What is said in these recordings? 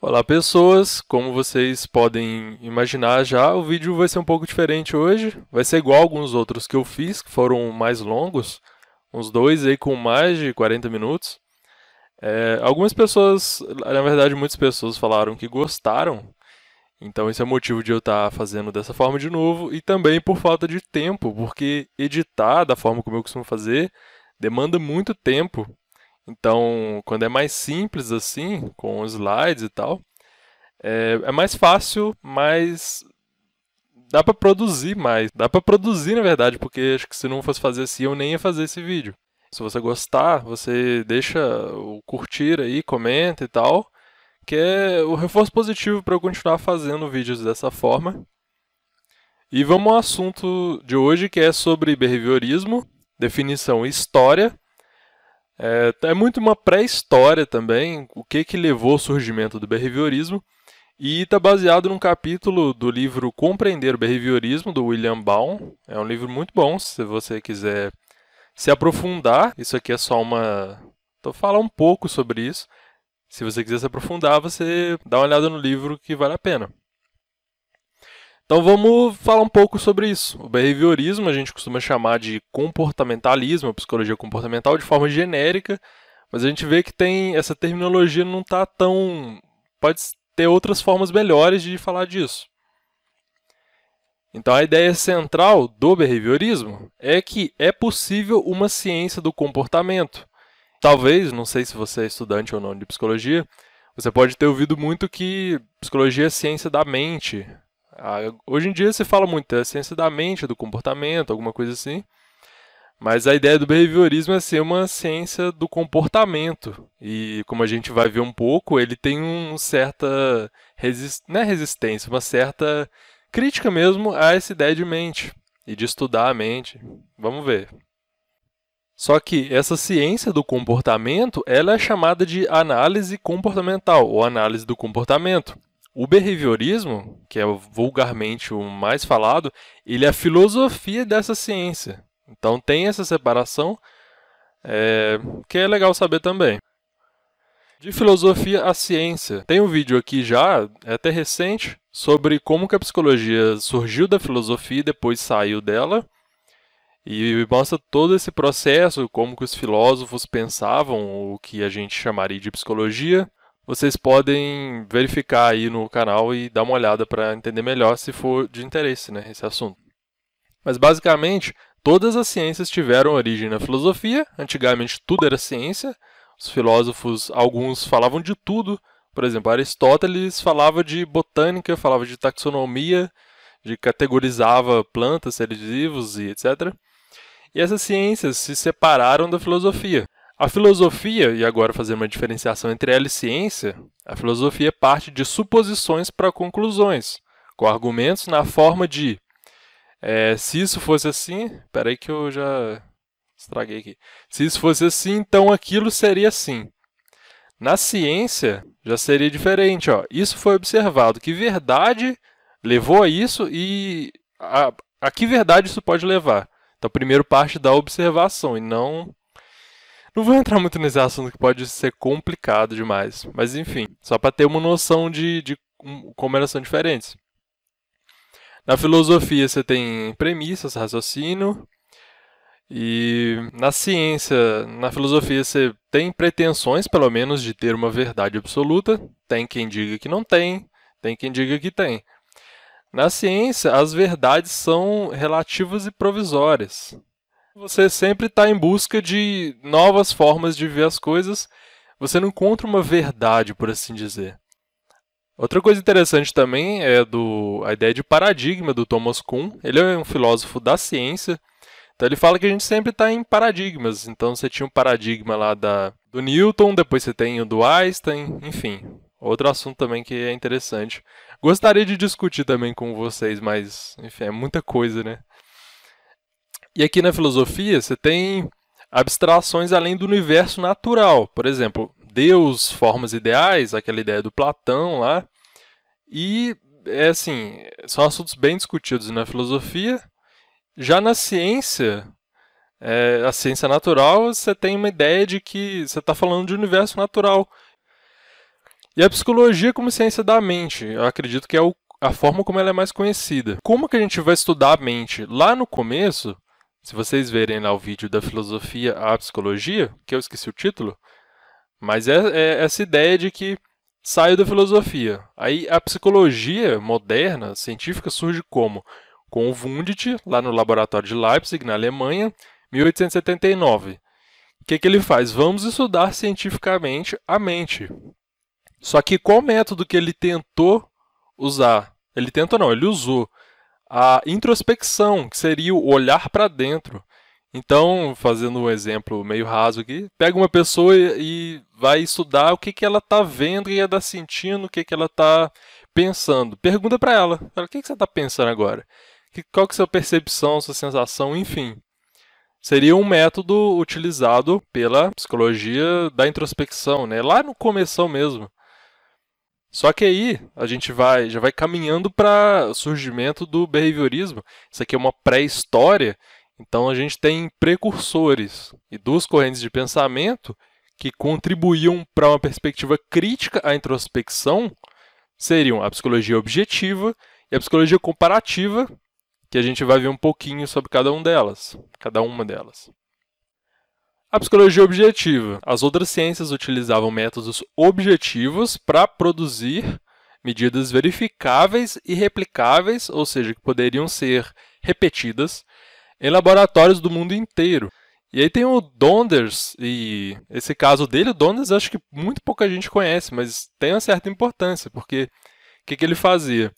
Olá pessoas, como vocês podem imaginar já, o vídeo vai ser um pouco diferente hoje. Vai ser igual alguns outros que eu fiz, que foram mais longos, uns dois aí com mais de 40 minutos. É, algumas pessoas, na verdade muitas pessoas falaram que gostaram, então esse é o motivo de eu estar fazendo dessa forma de novo, e também por falta de tempo, porque editar da forma como eu costumo fazer demanda muito tempo. Então, quando é mais simples assim, com slides e tal, é, é mais fácil, mas dá para produzir mais. Dá para produzir, na verdade, porque acho que se não fosse fazer assim, eu nem ia fazer esse vídeo. Se você gostar, você deixa o curtir aí, comenta e tal, que é o reforço positivo para eu continuar fazendo vídeos dessa forma. E vamos ao assunto de hoje, que é sobre behaviorismo, definição e história. É, é muito uma pré-história também, o que, que levou ao surgimento do behaviorismo, e está baseado num capítulo do livro Compreender o Behaviorismo, do William Baum. É um livro muito bom, se você quiser se aprofundar. Isso aqui é só uma. Estou falar um pouco sobre isso. Se você quiser se aprofundar, você dá uma olhada no livro que vale a pena. Então vamos falar um pouco sobre isso. O behaviorismo a gente costuma chamar de comportamentalismo, psicologia comportamental de forma genérica, mas a gente vê que tem essa terminologia não está tão pode ter outras formas melhores de falar disso. Então a ideia central do behaviorismo é que é possível uma ciência do comportamento. Talvez, não sei se você é estudante ou não de psicologia, você pode ter ouvido muito que psicologia é ciência da mente, hoje em dia se fala muito da ciência da mente, do comportamento, alguma coisa assim. Mas a ideia do behaviorismo é ser uma ciência do comportamento. E como a gente vai ver um pouco, ele tem uma certa resist... é resistência, uma certa crítica mesmo a essa ideia de mente e de estudar a mente. Vamos ver. Só que essa ciência do comportamento, ela é chamada de análise comportamental ou análise do comportamento. O behaviorismo, que é vulgarmente o mais falado, ele é a filosofia dessa ciência. Então tem essa separação, é, que é legal saber também. De filosofia à ciência. Tem um vídeo aqui já, é até recente, sobre como que a psicologia surgiu da filosofia e depois saiu dela. E mostra todo esse processo, como que os filósofos pensavam o que a gente chamaria de psicologia, vocês podem verificar aí no canal e dar uma olhada para entender melhor se for de interesse né, esse assunto. Mas basicamente, todas as ciências tiveram origem na filosofia. Antigamente tudo era ciência. Os filósofos, alguns falavam de tudo. Por exemplo, Aristóteles falava de botânica, falava de taxonomia, de categorizava plantas, seres vivos e etc. E essas ciências se separaram da filosofia. A filosofia, e agora fazer uma diferenciação entre ela e ciência, a filosofia parte de suposições para conclusões, com argumentos na forma de é, se isso fosse assim, espera aí que eu já estraguei aqui. Se isso fosse assim, então aquilo seria assim. Na ciência já seria diferente, ó. Isso foi observado, que verdade levou a isso e a, a que verdade isso pode levar. Então, primeiro parte da observação e não não vou entrar muito nesse assunto que pode ser complicado demais, mas enfim, só para ter uma noção de, de como elas são diferentes. Na filosofia você tem premissas, raciocínio, e na ciência, na filosofia você tem pretensões, pelo menos, de ter uma verdade absoluta. Tem quem diga que não tem, tem quem diga que tem. Na ciência, as verdades são relativas e provisórias você sempre está em busca de novas formas de ver as coisas. Você não encontra uma verdade, por assim dizer. Outra coisa interessante também é do, a ideia de paradigma do Thomas Kuhn. Ele é um filósofo da ciência. Então ele fala que a gente sempre está em paradigmas. Então você tinha um paradigma lá da, do Newton, depois você tem o do Einstein, enfim. Outro assunto também que é interessante. Gostaria de discutir também com vocês, mas enfim, é muita coisa, né? E aqui na filosofia você tem abstrações além do universo natural. Por exemplo, Deus, formas ideais, aquela ideia do Platão lá. E é assim, são assuntos bem discutidos na filosofia. Já na ciência, é, a ciência natural, você tem uma ideia de que você está falando de universo natural. E a psicologia como ciência da mente, eu acredito que é o, a forma como ela é mais conhecida. Como que a gente vai estudar a mente? Lá no começo, se vocês verem lá o vídeo da filosofia à psicologia, que eu esqueci o título, mas é, é essa ideia de que saiu da filosofia. Aí a psicologia moderna, científica, surge como? Com o Wundt, lá no laboratório de Leipzig, na Alemanha, 1879. O que, que ele faz? Vamos estudar cientificamente a mente. Só que qual método que ele tentou usar? Ele tentou não, ele usou a introspecção, que seria o olhar para dentro. Então, fazendo um exemplo meio raso aqui, pega uma pessoa e vai estudar o que, que ela está vendo, o que ela está sentindo, o que, que ela está pensando. Pergunta para ela, o que, que você está pensando agora? Qual que é a sua percepção, sua sensação, enfim. Seria um método utilizado pela psicologia da introspecção, né? lá no começo mesmo. Só que aí a gente vai já vai caminhando para o surgimento do behaviorismo. Isso aqui é uma pré-história, então a gente tem precursores e duas correntes de pensamento que contribuíam para uma perspectiva crítica à introspecção seriam a psicologia objetiva e a psicologia comparativa, que a gente vai ver um pouquinho sobre cada um delas, cada uma delas. A psicologia objetiva. As outras ciências utilizavam métodos objetivos para produzir medidas verificáveis e replicáveis, ou seja, que poderiam ser repetidas em laboratórios do mundo inteiro. E aí tem o Donders, e esse caso dele, o Donders, acho que muito pouca gente conhece, mas tem uma certa importância, porque o que, que ele fazia?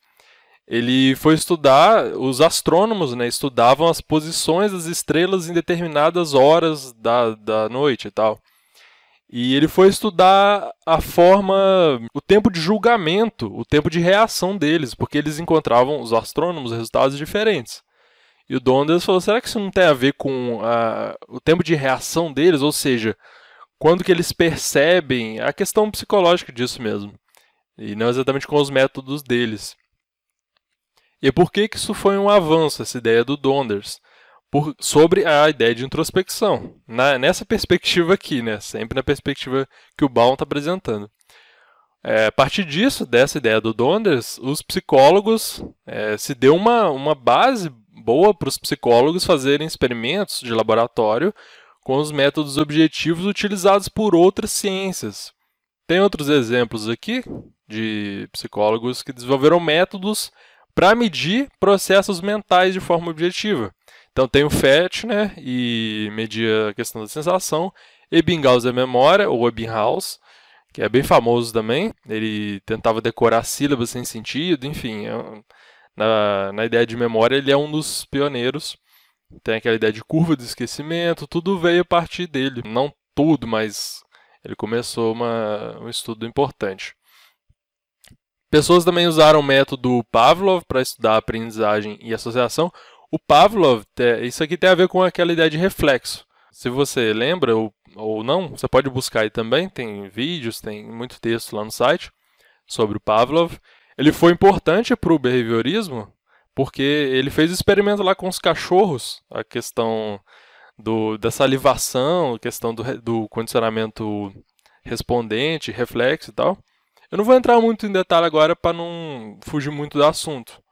Ele foi estudar, os astrônomos né, estudavam as posições das estrelas em determinadas horas da, da noite e tal. E ele foi estudar a forma, o tempo de julgamento, o tempo de reação deles, porque eles encontravam, os astrônomos, resultados diferentes. E o Donders falou: será que isso não tem a ver com a, o tempo de reação deles? Ou seja, quando que eles percebem a questão psicológica disso mesmo. E não exatamente com os métodos deles. E por que, que isso foi um avanço, essa ideia do Donders? Por, sobre a ideia de introspecção. Na, nessa perspectiva aqui, né? sempre na perspectiva que o Baum está apresentando. É, a partir disso, dessa ideia do Donders, os psicólogos é, se deu uma, uma base boa para os psicólogos fazerem experimentos de laboratório com os métodos objetivos utilizados por outras ciências. Tem outros exemplos aqui de psicólogos que desenvolveram métodos para medir processos mentais de forma objetiva. Então tem o FET, né, e media a questão da sensação, Ebbinghaus é memória, ou Ebbinghaus, que é bem famoso também. Ele tentava decorar sílabas sem sentido, enfim, é na, na ideia de memória ele é um dos pioneiros. Tem aquela ideia de curva de esquecimento, tudo veio a partir dele. Não tudo, mas ele começou uma, um estudo importante. Pessoas também usaram o método Pavlov para estudar aprendizagem e associação. O Pavlov, isso aqui tem a ver com aquela ideia de reflexo. Se você lembra ou, ou não, você pode buscar aí também, tem vídeos, tem muito texto lá no site sobre o Pavlov. Ele foi importante para o behaviorismo porque ele fez experimento lá com os cachorros, a questão do, da salivação, a questão do, do condicionamento respondente, reflexo e tal. Eu não vou entrar muito em detalhe agora para não fugir muito do assunto.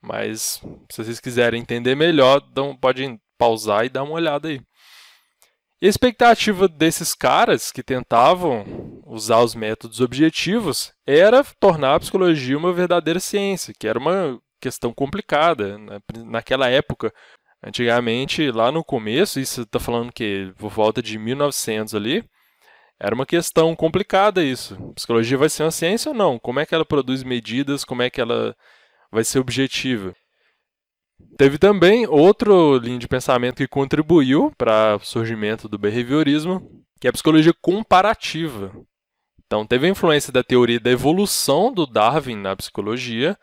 Mas se vocês quiserem entender melhor, podem pausar e dar uma olhada aí. E a expectativa desses caras que tentavam usar os métodos objetivos era tornar a psicologia uma verdadeira ciência, que era uma questão complicada. Né? Naquela época, antigamente, lá no começo, isso está falando que por volta de 1900 ali, era uma questão complicada isso. Psicologia vai ser uma ciência ou não? Como é que ela produz medidas? Como é que ela vai ser objetiva? Teve também outro linha de pensamento que contribuiu para o surgimento do behaviorismo, que é a psicologia comparativa. Então, teve a influência da teoria da evolução do Darwin na psicologia,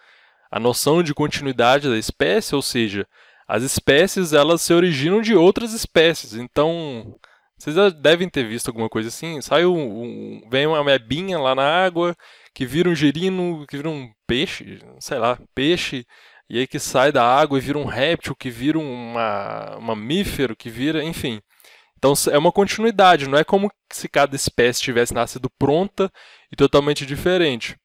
a noção de continuidade da espécie, ou seja, as espécies elas se originam de outras espécies. Então, vocês já devem ter visto alguma coisa assim. Sai um, um, vem uma mebinha lá na água, que vira um girino, que vira um peixe, sei lá, peixe, e aí que sai da água e vira um réptil, que vira uma, um mamífero, que vira, enfim. Então é uma continuidade, não é como se cada espécie tivesse nascido pronta e totalmente diferente.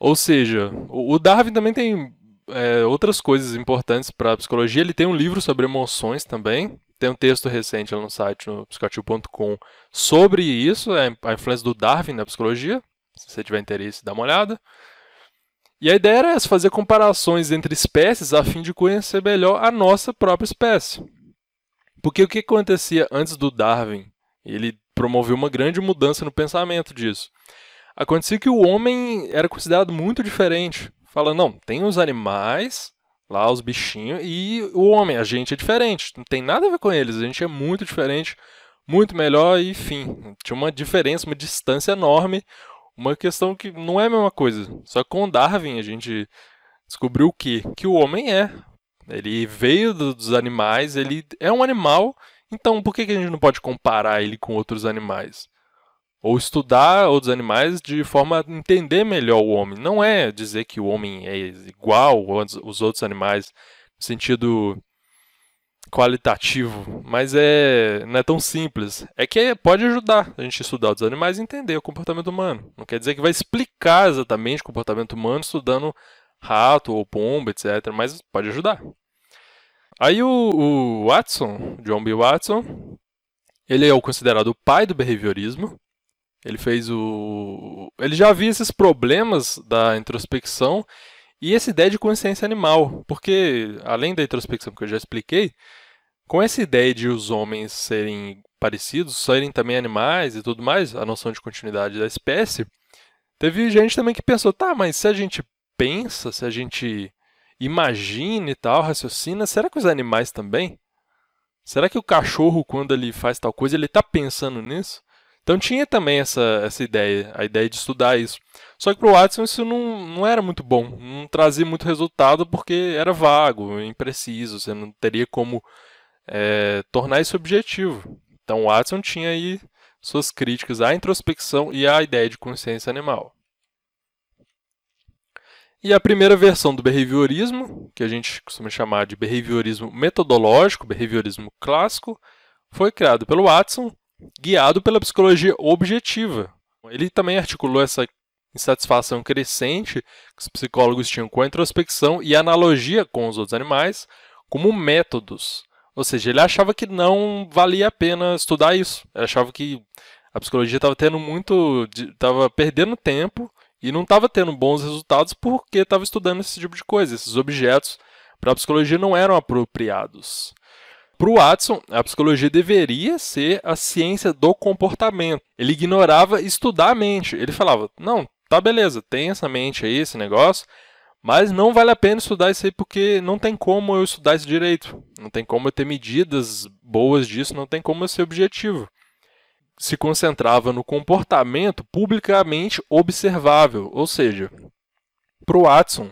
Ou seja, o Darwin também tem é, outras coisas importantes para a psicologia. Ele tem um livro sobre emoções também. Tem um texto recente no site, no psicoativo.com, sobre isso, é, a influência do Darwin na psicologia. Se você tiver interesse, dá uma olhada. E a ideia era essa, fazer comparações entre espécies a fim de conhecer melhor a nossa própria espécie. Porque o que acontecia antes do Darwin? Ele promoveu uma grande mudança no pensamento disso. Acontecia que o homem era considerado muito diferente. Fala, não, tem os animais, lá os bichinhos, e o homem, a gente é diferente. Não tem nada a ver com eles, a gente é muito diferente, muito melhor, e enfim. Tinha uma diferença, uma distância enorme uma questão que não é a mesma coisa. Só que com Darwin a gente descobriu o quê? Que o homem é. Ele veio dos animais, ele é um animal, então por que a gente não pode comparar ele com outros animais? Ou estudar outros animais de forma a entender melhor o homem. Não é dizer que o homem é igual aos outros animais, no sentido qualitativo, mas é não é tão simples. É que pode ajudar a gente estudar os animais e entender o comportamento humano. Não quer dizer que vai explicar exatamente o comportamento humano estudando rato ou pombo, etc. Mas pode ajudar. Aí o, o Watson, John B. Watson, ele é o considerado o pai do behaviorismo. Ele fez o. Ele já via esses problemas da introspecção e essa ideia de consciência animal, porque além da introspecção que eu já expliquei, com essa ideia de os homens serem parecidos, serem também animais e tudo mais, a noção de continuidade da espécie, teve gente também que pensou, tá, mas se a gente pensa, se a gente imagina e tal, raciocina, será que os animais também? Será que o cachorro, quando ele faz tal coisa, ele está pensando nisso? Então tinha também essa, essa ideia, a ideia de estudar isso. Só que para o Watson isso não, não era muito bom, não trazia muito resultado porque era vago, impreciso, você não teria como é, tornar isso objetivo. Então Watson tinha aí suas críticas à introspecção e à ideia de consciência animal. E a primeira versão do behaviorismo, que a gente costuma chamar de behaviorismo metodológico, behaviorismo clássico, foi criado pelo Watson guiado pela psicologia objetiva. Ele também articulou essa insatisfação crescente que os psicólogos tinham com a introspecção e a analogia com os outros animais como métodos. Ou seja, ele achava que não valia a pena estudar isso. Ele achava que a psicologia estava tendo muito, estava perdendo tempo e não estava tendo bons resultados porque estava estudando esse tipo de coisa. Esses objetos para a psicologia não eram apropriados. Para o Watson, a psicologia deveria ser a ciência do comportamento. Ele ignorava estudar a mente. Ele falava: não, tá beleza, tem essa mente aí, esse negócio, mas não vale a pena estudar isso aí porque não tem como eu estudar isso direito. Não tem como eu ter medidas boas disso, não tem como eu ser objetivo. Se concentrava no comportamento publicamente observável, ou seja, para o Watson,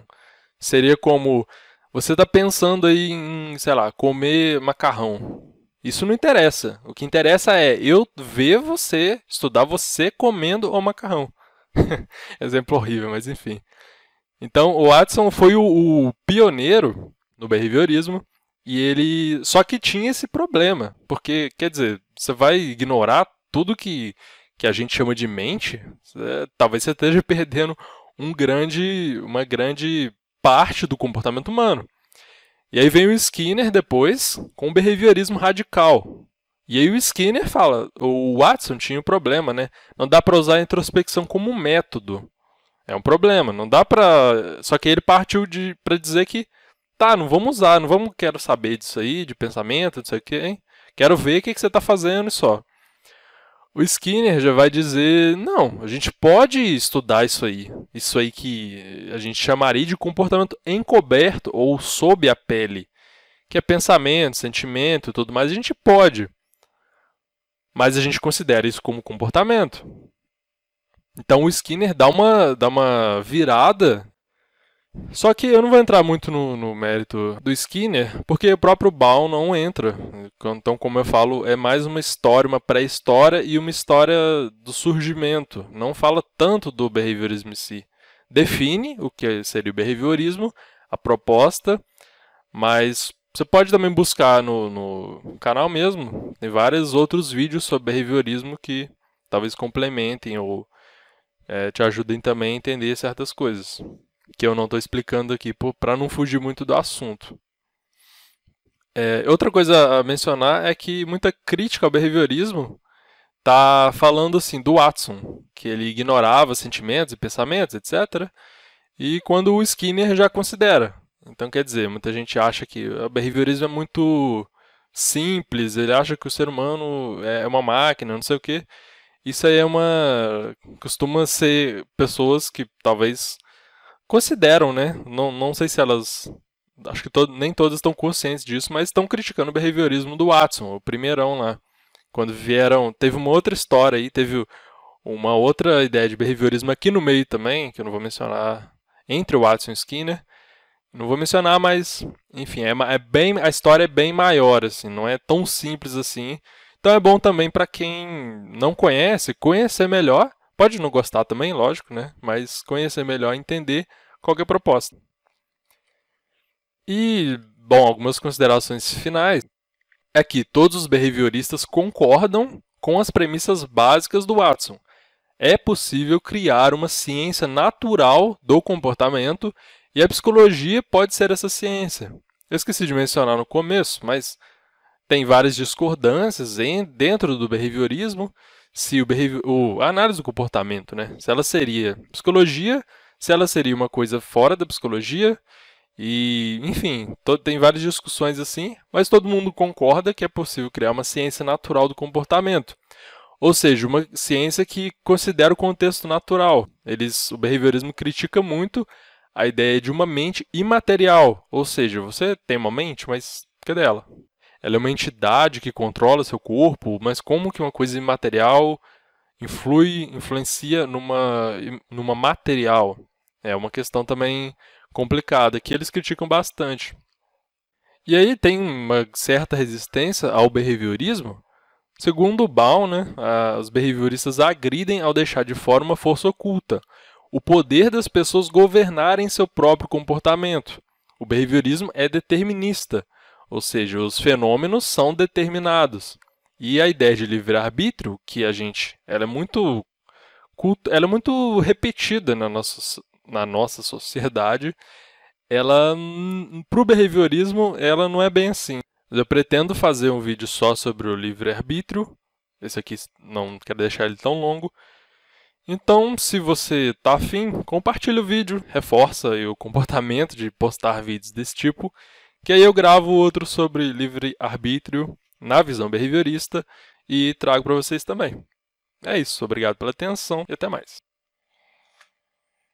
seria como você está pensando aí em, sei lá, comer macarrão. Isso não interessa. O que interessa é eu ver você, estudar você comendo o macarrão. Exemplo horrível, mas enfim. Então, o Watson foi o, o pioneiro no behaviorismo e ele só que tinha esse problema, porque quer dizer, você vai ignorar tudo que, que a gente chama de mente, talvez você esteja perdendo um grande, uma grande parte do comportamento humano. E aí vem o Skinner depois com o behaviorismo radical. E aí o Skinner fala, o Watson tinha um problema, né? Não dá para usar a introspecção como método. É um problema, não dá para, só que ele partiu de para dizer que tá, não vamos usar, não vamos quero saber disso aí, de pensamento, disso aqui, hein? Quero ver o que, que você está fazendo e só. O Skinner já vai dizer: não, a gente pode estudar isso aí. Isso aí que a gente chamaria de comportamento encoberto ou sob a pele, que é pensamento, sentimento e tudo mais. A gente pode, mas a gente considera isso como comportamento. Então o Skinner dá uma, dá uma virada só que eu não vou entrar muito no, no, mérito do Skinner, porque o próprio Baum não entra. Então, como eu falo, é mais uma história, uma pré-história e uma história do surgimento. Não fala tanto do behaviorismo em si. Define o que seria o behaviorismo, a proposta, mas você pode também buscar no, no canal mesmo. Tem vários outros vídeos sobre behaviorismo que talvez complementem ou é, te ajudem também a entender certas coisas que eu não estou explicando aqui para não fugir muito do assunto. É, outra coisa a mencionar é que muita crítica ao behaviorismo está falando assim do Watson, que ele ignorava sentimentos e pensamentos, etc. E quando o Skinner já considera. Então, quer dizer, muita gente acha que o behaviorismo é muito simples, ele acha que o ser humano é uma máquina, não sei o quê. Isso aí é uma. costuma ser pessoas que talvez consideram, né? Não, não sei se elas. Acho que nem todas estão conscientes disso, mas estão criticando o behaviorismo do Watson, o primeirão lá. Quando vieram. Teve uma outra história aí, teve uma outra ideia de behaviorismo aqui no meio também, que eu não vou mencionar, entre o Watson e Skinner. Não vou mencionar, mas, enfim, é, é bem, a história é bem maior, assim, não é tão simples assim. Então é bom também para quem não conhece, conhecer melhor. Pode não gostar também, lógico, né? Mas conhecer melhor, entender qual é proposta. E, bom, algumas considerações finais é que todos os behavioristas concordam com as premissas básicas do Watson. É possível criar uma ciência natural do comportamento e a psicologia pode ser essa ciência. Eu esqueci de mencionar no começo, mas tem várias discordâncias em, dentro do behaviorismo, se o, behavior, o, a análise do comportamento, né? Se ela seria psicologia, se ela seria uma coisa fora da psicologia, e, enfim, tem várias discussões assim, mas todo mundo concorda que é possível criar uma ciência natural do comportamento. Ou seja, uma ciência que considera o contexto natural. Eles, o behaviorismo critica muito a ideia de uma mente imaterial, ou seja, você tem uma mente, mas cadê ela? Ela é uma entidade que controla seu corpo, mas como que uma coisa imaterial influi, influencia numa, numa material? É uma questão também complicada, que eles criticam bastante. E aí tem uma certa resistência ao behaviorismo. Segundo Baum, né, os behavioristas agridem ao deixar de fora uma força oculta, o poder das pessoas governarem seu próprio comportamento. O behaviorismo é determinista, ou seja, os fenômenos são determinados. E a ideia de livre-arbítrio, que a gente, ela é muito ela é muito repetida na nossa, na nossa sociedade, ela para o behaviorismo ela não é bem assim. Eu pretendo fazer um vídeo só sobre o livre-arbítrio. Esse aqui não quero deixar ele tão longo, então, se você está afim, compartilhe o vídeo, reforça o comportamento de postar vídeos desse tipo, que aí eu gravo outro sobre livre-arbítrio na visão behaviorista e trago para vocês também. É isso, obrigado pela atenção e até mais.